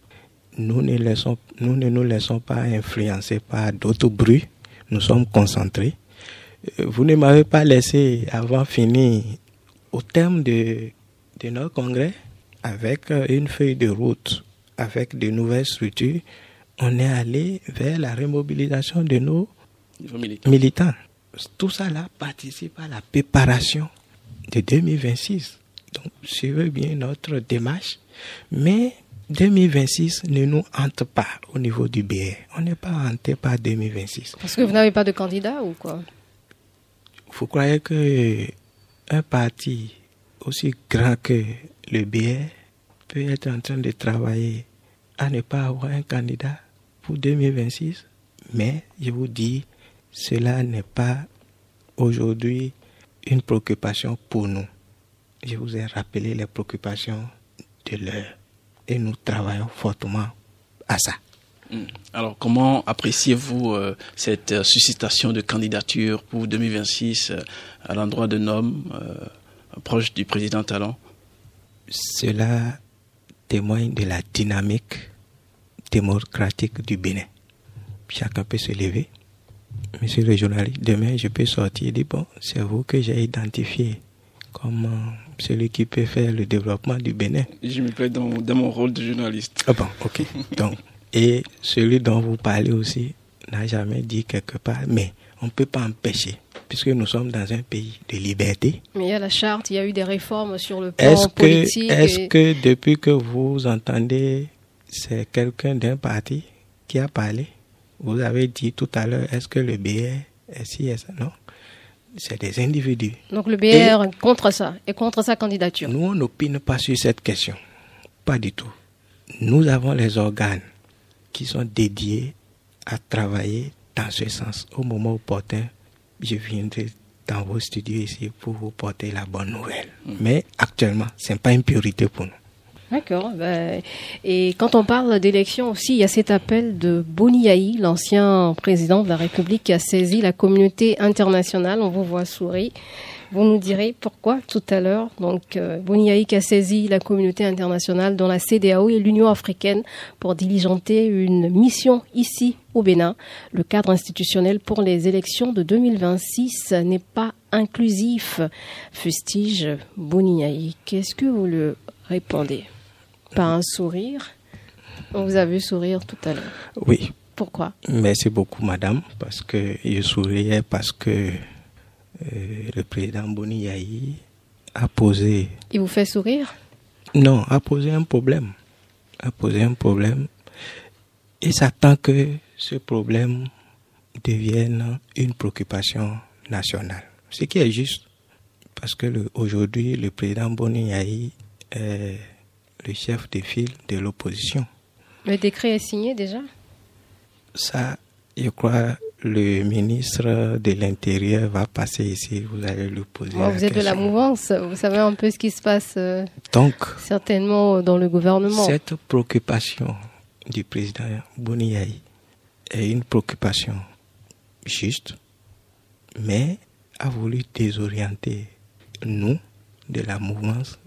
Nous ne, laissons, nous ne nous laissons pas influencer par d'autres bruits. Nous sommes concentrés. Euh, vous ne m'avez pas laissé avant fini au terme de, de notre congrès avec une feuille de route, avec de nouvelles structures on est allé vers la remobilisation de nos militants. Tout ça là participe à la préparation de 2026. Donc, suivez bien notre démarche. Mais 2026 ne nous hante pas au niveau du BR. On n'est pas hanté par 2026. Parce que vous n'avez pas de candidat ou quoi? Vous croyez que un parti aussi grand que le BR peut être en train de travailler à ne pas avoir un candidat? Pour 2026. Mais je vous dis, cela n'est pas aujourd'hui une préoccupation pour nous. Je vous ai rappelé les préoccupations de l'heure. et nous travaillons fortement à ça. Hmm. Alors, comment appréciez-vous euh, cette euh, suscitation de candidature pour 2026 euh, à l'endroit d'un homme proche du président Talon? Cela témoigne de la dynamique démocratique du Bénin. Chacun peut se lever. Monsieur le journaliste, demain je peux sortir et dire, bon, c'est vous que j'ai identifié comme celui qui peut faire le développement du Bénin. Je me plais dans, dans mon rôle de journaliste. Ah bon, ok. Donc, et celui dont vous parlez aussi n'a jamais dit quelque part, mais on ne peut pas empêcher, puisque nous sommes dans un pays de liberté. Mais il y a la charte, il y a eu des réformes sur le plan est politique. Est-ce que depuis que vous entendez, c'est quelqu'un d'un parti qui a parlé Vous avez dit tout à l'heure, est-ce que le BR est si est ça Non? C'est des individus. Donc le BR est contre ça, et contre sa candidature. Nous, on n'opine pas sur cette question. Pas du tout. Nous avons les organes qui sont dédiés à travailler dans ce sens. Au moment opportun, je viendrai dans vos studios ici pour vous porter la bonne nouvelle. Mm. Mais actuellement, ce n'est pas une priorité pour nous. D'accord. Ben, et quand on parle d'élection aussi, il y a cet appel de Boniaï, l'ancien président de la République, qui a saisi la communauté internationale. On vous voit sourire. Vous nous direz pourquoi tout à l'heure. Donc, euh, a saisi la communauté internationale dont la CDAO et l'Union africaine pour diligenter une mission ici au Bénin. Le cadre institutionnel pour les élections de 2026 n'est pas inclusif, fustige Boniaï. Qu'est-ce que vous lui répondez? Par un sourire On vous a vu sourire tout à l'heure. Oui. Pourquoi? Merci beaucoup, madame, parce que je souriais parce que euh, le président Boni a posé. Il vous fait sourire? Non, a posé un problème. A posé un problème. Et s'attend que ce problème devienne une préoccupation nationale. Ce qui est juste, parce que aujourd'hui, le président Boni est le chef de file de l'opposition. Le décret est signé déjà? Ça, je crois, le ministre de l'Intérieur va passer ici, vous allez lui poser Vous êtes de la mouvance, vous savez un peu ce qui se passe euh, Donc, certainement dans le gouvernement. Cette préoccupation du président Boniaï est une préoccupation juste, mais a voulu désorienter nous de la mouvance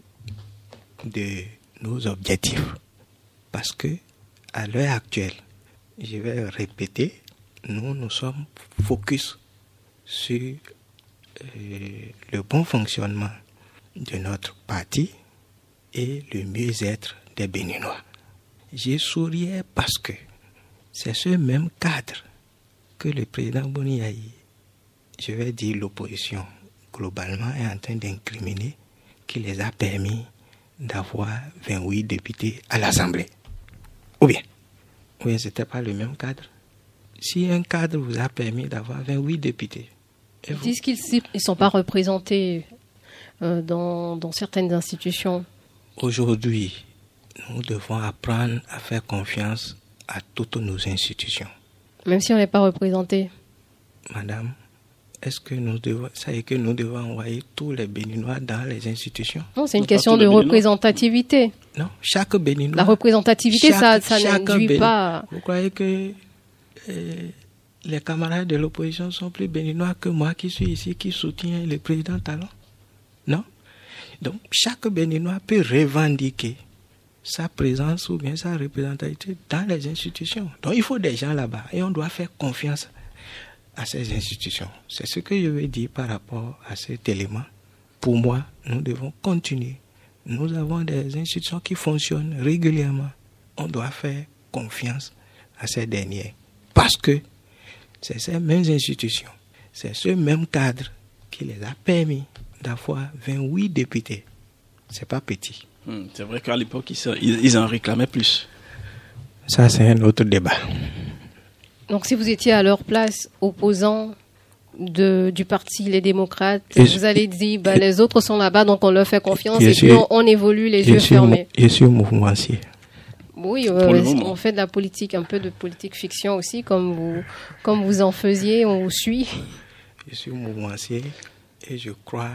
de nos objectifs. Parce que, à l'heure actuelle, je vais répéter, nous, nous sommes focus sur euh, le bon fonctionnement de notre parti et le mieux-être des Béninois. J'ai souriais parce que c'est ce même cadre que le président Boniaï, je vais dire l'opposition globalement, est en train d'incriminer qui les a permis d'avoir 28 députés à l'Assemblée. Ou bien, ou bien ce n'était pas le même cadre? Si un cadre vous a permis d'avoir 28 députés. Ils disent qu'ils ne sont pas représentés euh, dans, dans certaines institutions. Aujourd'hui, nous devons apprendre à faire confiance à toutes nos institutions. Même si on n'est pas représenté. Madame, est-ce que nous devons, ça est que nous devons envoyer tous les Béninois dans les institutions? Non, c'est une question de représentativité. Non, chaque Béninois. La représentativité, ça, ça n'induit pas. Vous croyez que les camarades de l'opposition sont plus béninois que moi qui suis ici, qui soutient le président Talon? Non Donc, chaque béninois peut revendiquer sa présence ou bien sa représentativité dans les institutions. Donc, il faut des gens là-bas et on doit faire confiance à ces institutions. C'est ce que je veux dire par rapport à cet élément. Pour moi, nous devons continuer. Nous avons des institutions qui fonctionnent régulièrement. On doit faire confiance à ces derniers. Parce que c'est ces mêmes institutions, c'est ce même cadre qui les a permis d'avoir 28 députés. C'est pas petit. Hmm, c'est vrai qu'à l'époque, ils, en réclamaient plus. Ça, c'est un autre débat. Donc, si vous étiez à leur place, opposant de, du parti Les Démocrates, vous allez dire, bah, les autres sont là-bas, donc on leur fait confiance et puis on, évolue les yeux fermés. Je suis mouvementier. Oui, on fait de la politique, un peu de politique fiction aussi, comme vous, comme vous en faisiez, on vous suit? Je suis mouvementier et je crois,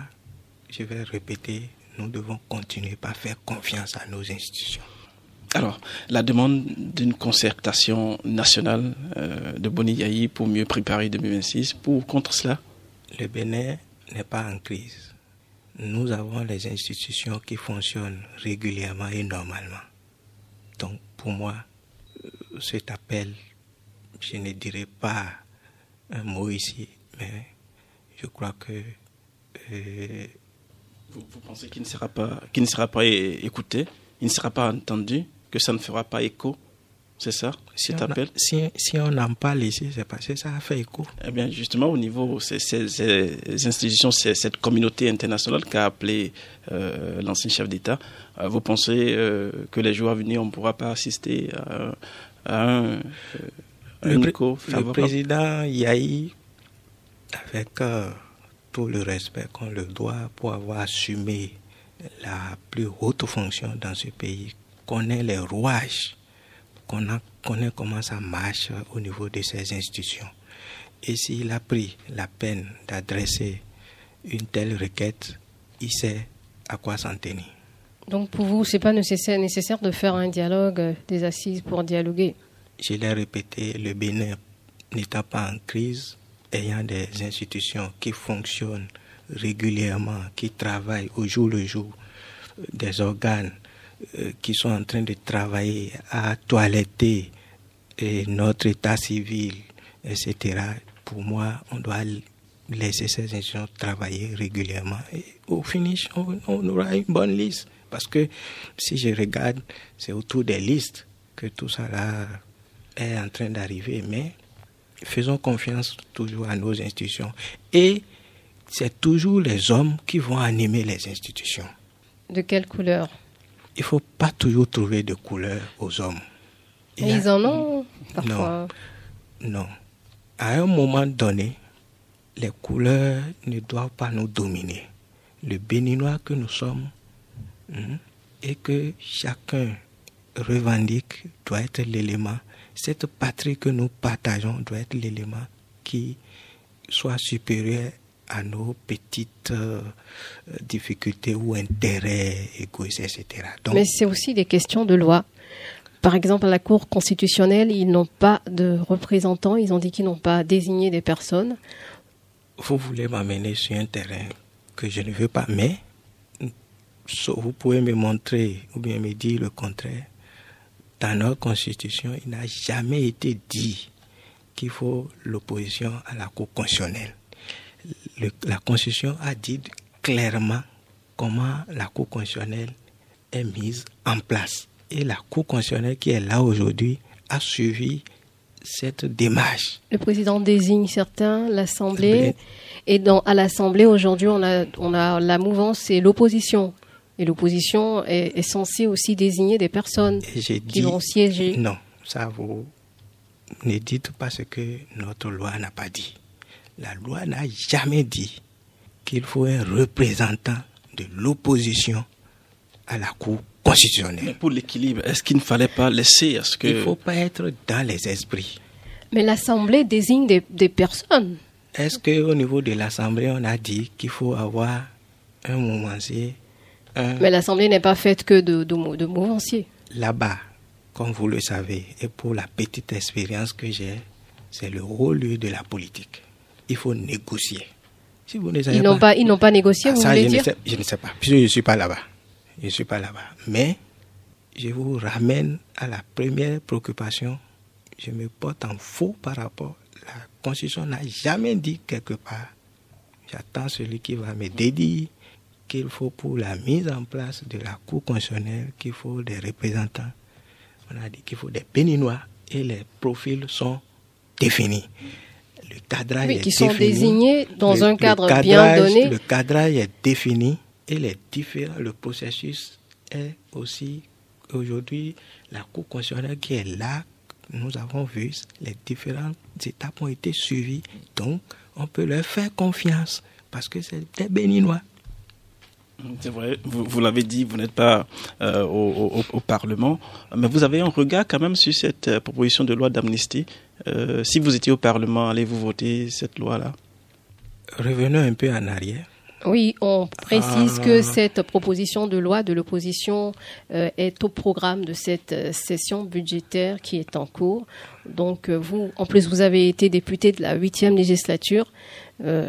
je vais répéter, nous devons continuer par faire confiance à nos institutions. Alors, la demande d'une concertation nationale euh, de Boni pour mieux préparer 2026, pour contre cela? Le Bénin n'est pas en crise. Nous avons les institutions qui fonctionnent régulièrement et normalement. Donc, pour moi, euh, cet appel, je ne dirais pas un mot ici, mais je crois que. Euh, vous, pensez qu'il ne sera pas, qu'il ne sera pas écouté, il ne sera pas entendu, que ça ne fera pas écho c'est ça, si cet appel? si, si, on en parle ici, c'est parce que ça a fait écho. Eh bien, justement, au niveau de ces, ces, institutions, cette communauté internationale qu'a appelé euh, l'ancien chef d'État, euh, vous pensez que les jours à venir, on ne pourra pas assister à, un, le, écho Le président Yahi, avec tout le respect qu'on le doit pour avoir assumé la plus haute fonction dans ce pays, connaît les rouages, qu'on connaît comment ça marche au niveau de ces institutions. Et s'il a pris la peine d'adresser une telle requête, il sait à quoi s'en tenir. Donc pour vous, ce n'est pas nécessaire, nécessaire de faire un dialogue, euh, des assises pour dialoguer? Je l'ai répété, le Bénin n'étant pas en crise, ayant des institutions qui fonctionnent régulièrement, qui travaillent au jour le jour, des organes qui sont en train de travailler à toiletter notre état civil, etc. Pour moi, on doit laisser ces institutions travailler régulièrement. Et au finish, on, aura une bonne liste. Parce que si je regarde, c'est autour des listes que tout ça est en train d'arriver. Mais faisons confiance toujours à nos institutions. Et c'est toujours les hommes qui vont animer les institutions. De quelle couleur? Il ne faut pas toujours trouver de couleur aux hommes. ils en ont parfois. Non. non. À un moment donné, les couleurs ne doivent pas nous dominer. Le béninois que nous sommes hein, et que chacun revendique doit être l'élément cette patrie que nous partageons doit être l'élément qui soit supérieur à nos petites euh, difficultés ou intérêts égoïstes, etc. Mais c'est aussi des questions de loi. Par exemple, à la Cour constitutionnelle, ils n'ont pas de représentants, ils ont dit qu'ils n'ont pas désigné des personnes. Vous voulez m'amener sur un terrain que je ne veux pas, mais vous pouvez me montrer ou bien me dire le contraire dans notre constitution, il n'a jamais été dit qu'il faut l'opposition à la Cour constitutionnelle. La constitution a dit clairement comment la Cour constitutionnelle est mise en place. Et la Cour constitutionnelle qui est là aujourd'hui a suivi cette démarche. Le président désigne certains, l'Assemblée, et dans, à l'Assemblée aujourd'hui, on a, on a la mouvance, c'est l'opposition. Et l'opposition est, censée aussi désigner des personnes qui vont siéger. Non, ça vous ne dites pas ce que notre loi n'a pas dit. La loi n'a jamais dit qu'il faut un représentant de l'opposition à la Cour constitutionnelle. Mais pour l'équilibre, est-ce qu'il ne fallait pas laisser à ce que... Il ne faut pas être dans les esprits. Mais l'Assemblée désigne des, des personnes. Est-ce qu'au niveau de l'Assemblée, on a dit qu'il faut avoir un mouvementier Mais l'Assemblée n'est pas faite que de, de, de mouvanciers. Là-bas, comme vous le savez, et pour la petite expérience que j'ai, c'est le rôle de la politique. Il faut négocier. Si vous ils n'ont pas, ils n'ont pas négocié, ah, vous voulez je dire ne sais, Je ne sais pas, je ne suis pas là-bas. Je ne suis pas là-bas. Mais je vous ramène à la première préoccupation. Je me porte en faux par rapport. La Constitution n'a jamais dit quelque part. J'attends celui qui va me dédier qu'il faut pour la mise en place de la Cour constitutionnelle, qu'il faut des représentants. On a dit qu'il faut des béninois et les profils sont définis. Le cadrage oui, qui sont désignés dans un cadre bien donné. Le cadrage est défini et les différents, le processus est aussi aujourd'hui la Cour constitutionnelle qui est là. Nous avons vu les différentes étapes ont été suivies, donc on peut leur faire confiance parce que c'est des béninois. C'est vrai, vous, l'avez dit, vous n'êtes pas euh, au, Parlement, mais vous avez un regard quand même sur cette euh, proposition de loi d'amnistie. Euh, si vous étiez au Parlement, allez-vous voter cette loi-là? Revenons un peu en arrière. Oui, on précise que ah. cette proposition de loi de l'opposition euh, est au programme de cette euh, session budgétaire qui est en cours. Donc vous, en plus, vous avez été député de la huitième législature.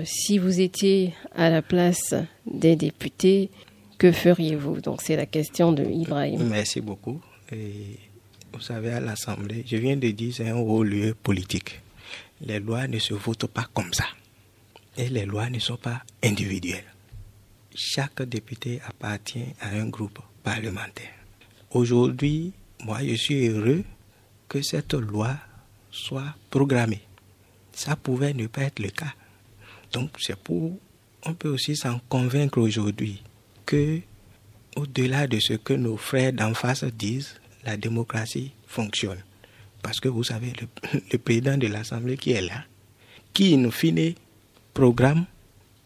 si vous étiez à la place des députés, que feriez-vous? Donc c'est la question de Ibrahim. Merci beaucoup. Et vous savez, à l'Assemblée, je viens de dire c'est un haut lieu politique. Les lois ne se votent pas comme ça. Et les lois ne sont pas individuelles. Chaque député appartient à un groupe parlementaire. Aujourd'hui, moi, je suis heureux que cette loi soit programmée. Ça pouvait ne pas être le cas. Donc, c'est pour. On peut aussi s'en convaincre aujourd'hui que, au-delà de ce que nos frères d'en face disent, la démocratie fonctionne. Parce que vous savez, le, président de l'Assemblée qui est là, qui, nous finit programme,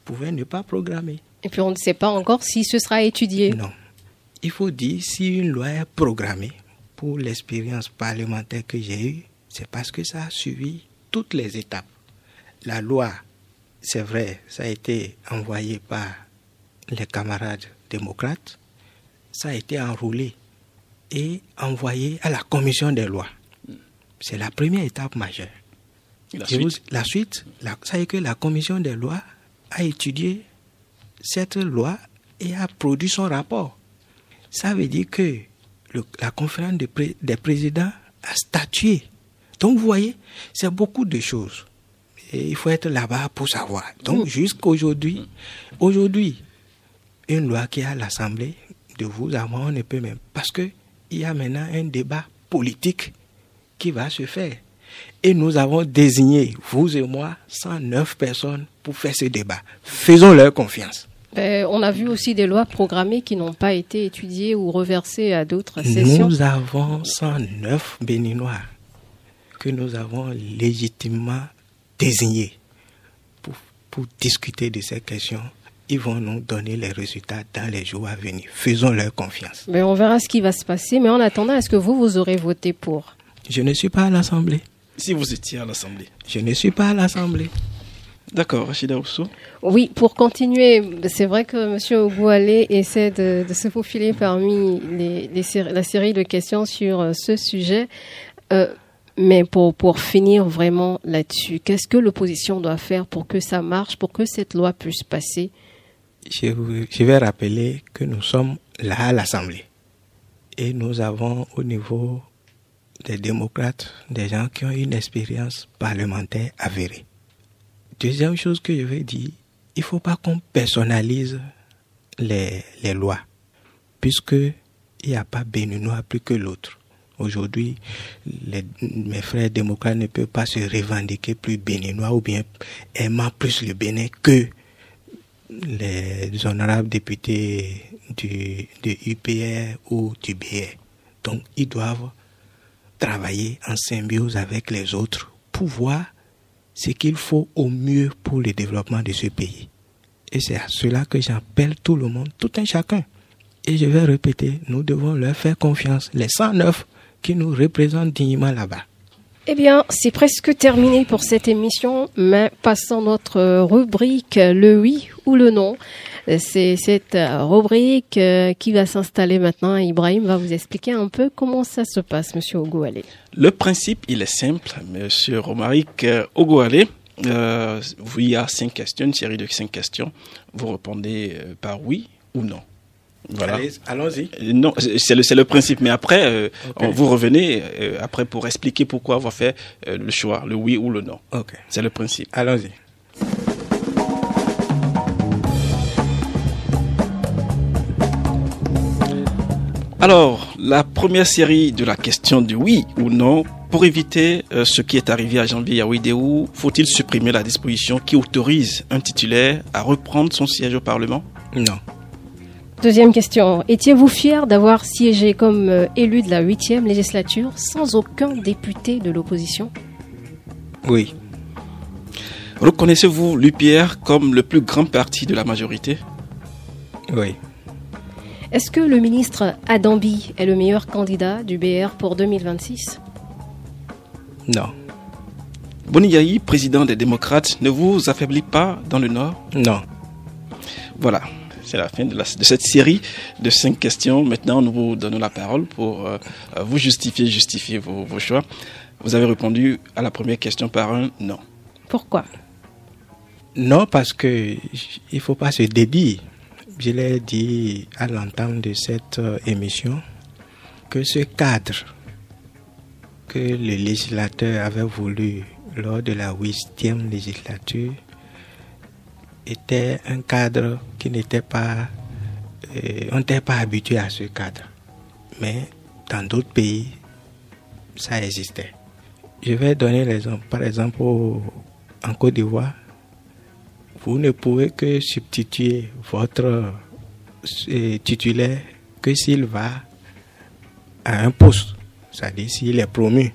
pouvait ne pas programmer. Et puis on ne sait pas encore si ce sera étudié. Non. Il faut dire, si une loi est programmée, pour l'expérience parlementaire que j'ai eue, c'est parce que ça a suivi toutes les étapes. La loi, c'est vrai, ça a été envoyé par les camarades démocrates, ça a été enroulé et envoyé à la commission des lois. C'est la première étape majeure. La suite, la suite ça est que la commission des lois a étudié cette loi et a produit son rapport. Ça veut dire que la conférence des présidents a statué. Donc vous voyez, c'est beaucoup de choses. Et il faut être là-bas pour savoir. Donc mmh. jusqu'aujourd'hui, aujourd'hui, une loi qui est à l'Assemblée, de vous à moi, on ne peut même. Parce qu'il y a maintenant un débat politique qui va se faire. Et nous avons désigné, vous et moi, 109 personnes pour faire ce débat. Faisons leur confiance. Ben, on a vu aussi des lois programmées qui n'ont pas été étudiées ou reversées à d'autres sessions. Nous avons 109 béninois que nous avons légitimement désignés pour, pour discuter de ces questions ils vont nous donner les résultats dans les jours à venir. Faisons leur confiance. Mais on verra ce qui va se passer. Mais en attendant, est-ce que vous, vous aurez voté pour? Je ne suis pas à l'Assemblée. Si vous étiez à l'Assemblée Je ne suis pas à l'Assemblée. D'accord, Rachida Ousso. Oui, pour continuer, c'est vrai que M. Ogoualé essaie de, se faufiler parmi les, la série de questions sur euh, ce sujet. Euh, mais pour, pour finir vraiment là-dessus, qu'est-ce que l'opposition doit faire pour que ça marche, pour que cette loi puisse passer? Je, vais rappeler que nous sommes là à l'Assemblée. Et nous avons au niveau des démocrates des gens qui ont une expérience parlementaire avérée. Deuxième chose que je vais dire, il ne faut pas qu'on personnalise les, les lois, puisque il n'y a pas béninois plus que l'autre. Aujourd'hui, mes frères démocrates ne peuvent pas se revendiquer plus béninois ou bien aimant plus le Bénin que les honorables députés du, de UPR ou du BR. Donc, ils doivent travailler en symbiose avec les autres pour voir ce qu'il faut au mieux pour le développement de ce pays. Et c'est à cela que j'appelle tout le monde, tout un chacun. Et je vais répéter, nous devons leur faire confiance, les 109 qui nous représentent dignement là-bas. Eh bien, c'est presque terminé pour cette émission, mais passons notre rubrique le oui ou le non. C'est cette rubrique euh, qui va s'installer maintenant. Ibrahim va vous expliquer un peu comment ça se passe, Monsieur Ogoualé. Le principe, il est simple, Monsieur Romaric euh, Ogoualé. Euh, il y a cinq questions, une série de cinq questions. Vous répondez par oui ou non. Voilà. Allons-y. Non, c'est le, le, principe. Mais après, euh, vous revenez euh, après pour expliquer pourquoi avoir fait euh, le choix, le oui ou le non. C'est le principe. Allons-y. Alors, la première série de la question du oui ou non, pour éviter ce qui est arrivé à janvier Yaouidéou, faut-il supprimer la disposition qui autorise un titulaire à reprendre son siège au Parlement? Non. Deuxième question. Étiez-vous fier d'avoir siégé comme euh, élu de la huitième législature sans aucun député de l'opposition? Oui. Reconnaissez-vous l'UPR comme le plus grand parti de la majorité? Oui. Est-ce que le ministre Adambi est le meilleur candidat du BR pour 2026 Non. Boniyaï, président des démocrates, ne vous affaiblit pas dans le Nord? Non. Voilà, c'est la fin de, cette série de cinq questions. Maintenant, nous vous donnons la parole pour euh, vous justifier, justifier vos, vos, choix. Vous avez répondu à la première question par un non. Pourquoi? Non, parce que il faut pas se dédier. Je l'ai dit à l'entame de cette euh, émission que ce cadre que le législateur avait voulu lors de la huitième législature était un cadre qui n'était pas... Euh, on n'était pas habitué à ce cadre. Mais dans d'autres pays, ça existait. Je vais donner l'exemple. Par exemple, en Côte d'Ivoire, vous ne pouvez que substituer votre euh, titulaire que s'il va à un poste, c'est-à-dire s'il est promu.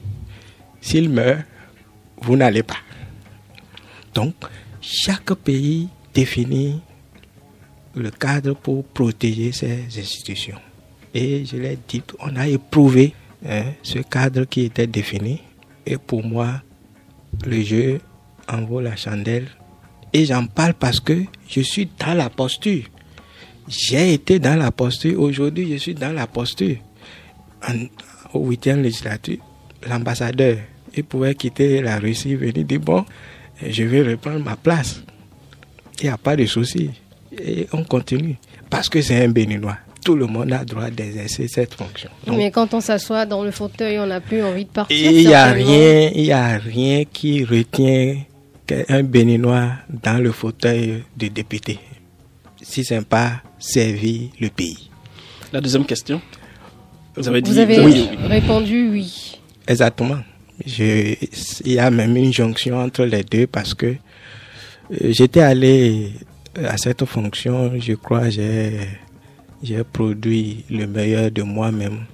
S'il meurt, vous n'allez pas. Donc, chaque pays définit le cadre pour protéger ses institutions. Et je l'ai dit, on a éprouvé hein, ce cadre qui était défini. Et pour moi, le jeu en vaut la chandelle. Et j'en parle parce que je suis dans la posture. J'ai été dans la posture. Aujourd'hui, je suis dans la posture. Au huitième législature, l'ambassadeur, il pouvait quitter la Russie, venir dire bon, je vais reprendre ma place. Il n'y a pas de souci. Et on continue. Parce que c'est un béninois. Tout le monde a droit d'exercer cette fonction. Mais quand on s'assoit dans le fauteuil, on n'a plus envie de partir. Il n'y a rien, il a rien qui retient un béninois dans le fauteuil de député. Si ce n'est pas servir le pays. La deuxième question. Vous avez, dit oui. répondu oui. Exactement. Je, il y a même une jonction entre les deux parce que j'étais allé à cette fonction, je crois, j'ai, j'ai produit le meilleur de moi-même.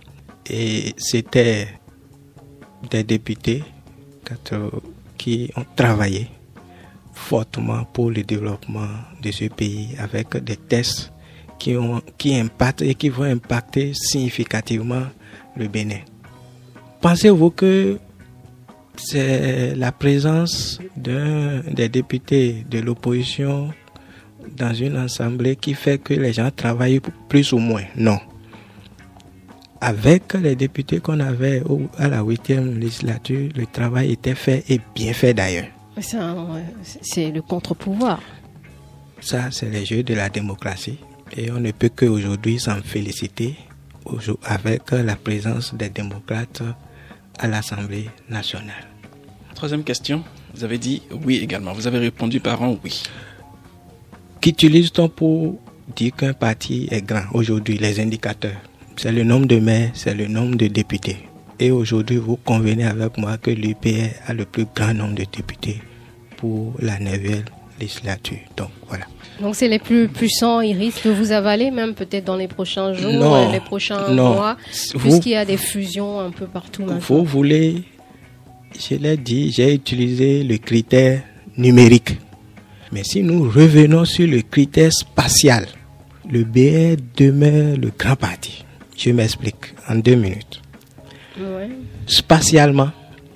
Et c'était des députés qui ont travaillé fortement pour le développement de ce pays avec des tests qui, ont, qui impactent et qui vont impacter significativement le Bénin. Pensez-vous que c'est la présence d'un des députés de l'opposition dans une assemblée qui fait que les gens travaillent plus ou moins Non. Avec les députés qu'on avait à la huitième législature, le travail était fait et bien fait d'ailleurs. C'est le contre-pouvoir. Ça, c'est les jeux de la démocratie. Et on ne peut qu'aujourd'hui s'en féliciter avec la présence des démocrates à l'Assemblée nationale. Troisième question, vous avez dit oui également. Vous avez répondu par un oui. Qu'utilise-t-on pour dire qu'un parti est grand aujourd'hui? Les indicateurs. C'est le nombre de maires, c'est le nombre de députés. Et aujourd'hui, vous convenez avec moi que l'UPR a le plus grand nombre de députés pour la nouvelle législature. Donc voilà. Donc c'est les plus puissants, ils risquent de vous avaler même peut-être dans les prochains jours, les prochains mois, puisqu'il y a des fusions un peu partout maintenant. Vous voulez, je l'ai dit, j'ai utilisé le critère numérique. Mais si nous revenons sur le critère spatial, le BR demeure le grand parti. Je m'explique en deux minutes. Spatialement,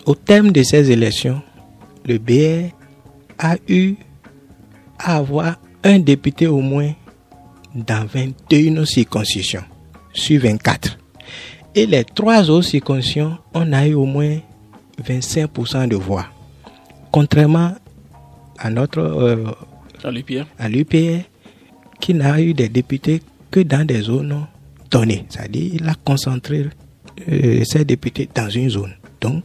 au terme de ces élections, le BR a eu à avoir un député au moins dans 21 circonscriptions sur 24. Et les trois autres circonscriptions, on a eu au moins 25% de voix. Contrairement à notre euh, à l'UPR, qui n'a eu des députés que dans des zones données. C'est-à-dire il a concentré euh, ses députés dans une zone. Donc,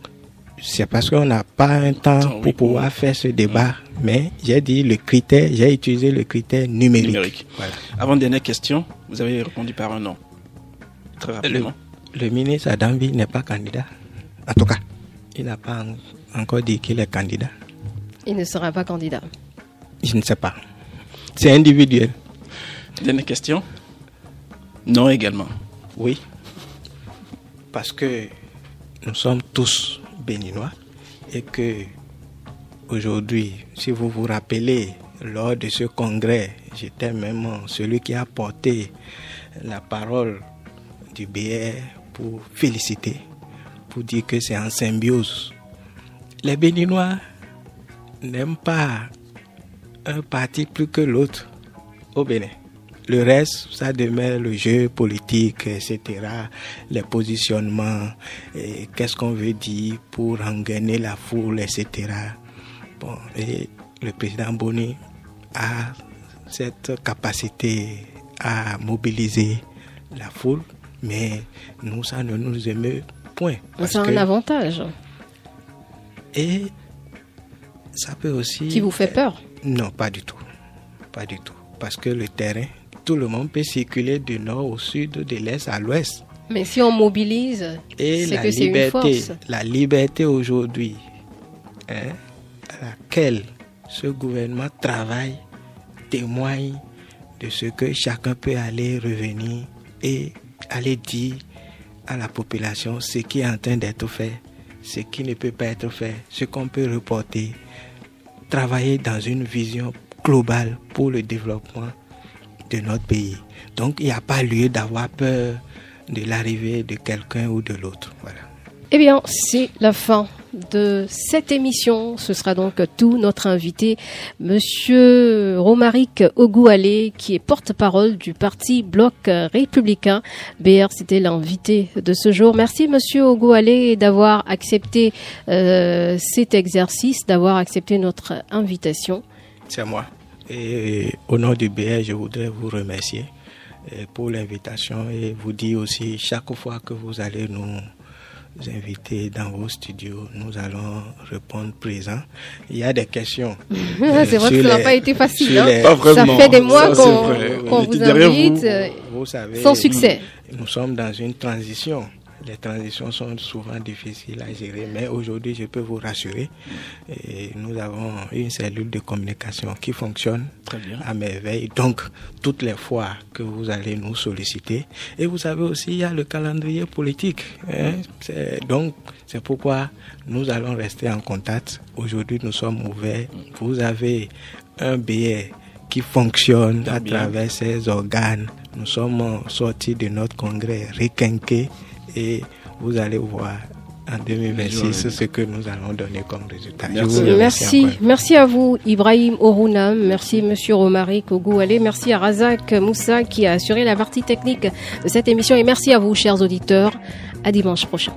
c'est parce qu'on n'a pas un temps pour pouvoir faire ce débat. Mais j'ai dit le critère, j'ai utilisé le critère numérique. Avant dernière question, vous avez répondu par un non. Très rapidement. Le, ministre Adambi n'est pas candidat. En tout cas, il n'a pas encore dit qu'il est candidat. Il ne sera pas candidat. Je ne sais pas. C'est individuel. Dernière question Non également. Oui. Parce que nous sommes tous béninois et que aujourd'hui, si vous vous rappelez, lors de ce congrès, j'étais même celui qui a porté la parole du BR pour féliciter, pour dire que c'est en symbiose. Les Béninois n'aiment pas un parti plus que l'autre au Bénin. Le reste, ça demeure le jeu politique, etc. Les positionnements, qu'est-ce qu'on veut dire pour engainer la foule, etc. Bon, et le président Boni a cette capacité à mobiliser la foule, mais nous, ça ne nous émeut point. C'est un avantage. Et ça peut aussi... Qui vous fait peur Non, pas du tout. Pas du tout. Parce que le terrain, tout le monde peut circuler du nord au sud, de l'est à l'ouest. Mais si on mobilise, c'est que c'est une force. La liberté aujourd'hui, hein, à laquelle ce gouvernement travaille, témoigne de ce que chacun peut aller revenir et aller dire à la population ce qui est en train d'être fait, ce qui ne peut pas être fait, ce qu'on peut reporter, travailler dans une vision globale pour le développement de notre pays. Donc il n'y a pas lieu d'avoir peur de l'arrivée de quelqu'un ou de l'autre. Voilà. Eh bien, c'est la fin de cette émission. Ce sera donc tout notre invité, Monsieur Romaric Ogoualé, qui est porte-parole du parti Bloc républicain. BR, c'était l'invité de ce jour. Merci, Monsieur Ogoualé, d'avoir accepté euh, cet exercice, d'avoir accepté notre invitation. C'est à moi. Et au nom du BR, je voudrais vous remercier euh, pour l'invitation et vous dire aussi chaque fois que vous allez nous inviter dans vos studios. Nous allons répondre présent. Il y a des questions. c'est vrai que ça n'a pas été facile. Hein. Ça fait des mois qu'on vous invite vous, savez, sans succès. nous sommes dans une transition les transitions sont souvent difficiles à gérer, mais aujourd'hui, je peux vous rassurer, et nous avons une cellule de communication qui fonctionne à merveille. Donc, toutes les fois que vous allez nous solliciter, et vous savez aussi, il y a le calendrier politique. Hein, donc, c'est pourquoi nous allons rester en contact. Aujourd'hui, nous sommes ouverts. Vous avez un billet qui fonctionne à travers ces organes. Nous sommes sortis de notre congrès requinqué et vous allez voir en 2026 ce que nous allons donner comme résultat. Merci, merci, à vous Ibrahim Orounam, merci Monsieur Romari Kogouale, merci à Razak Moussa qui a assuré la partie technique de cette émission. Et merci à vous chers auditeurs. À dimanche prochain.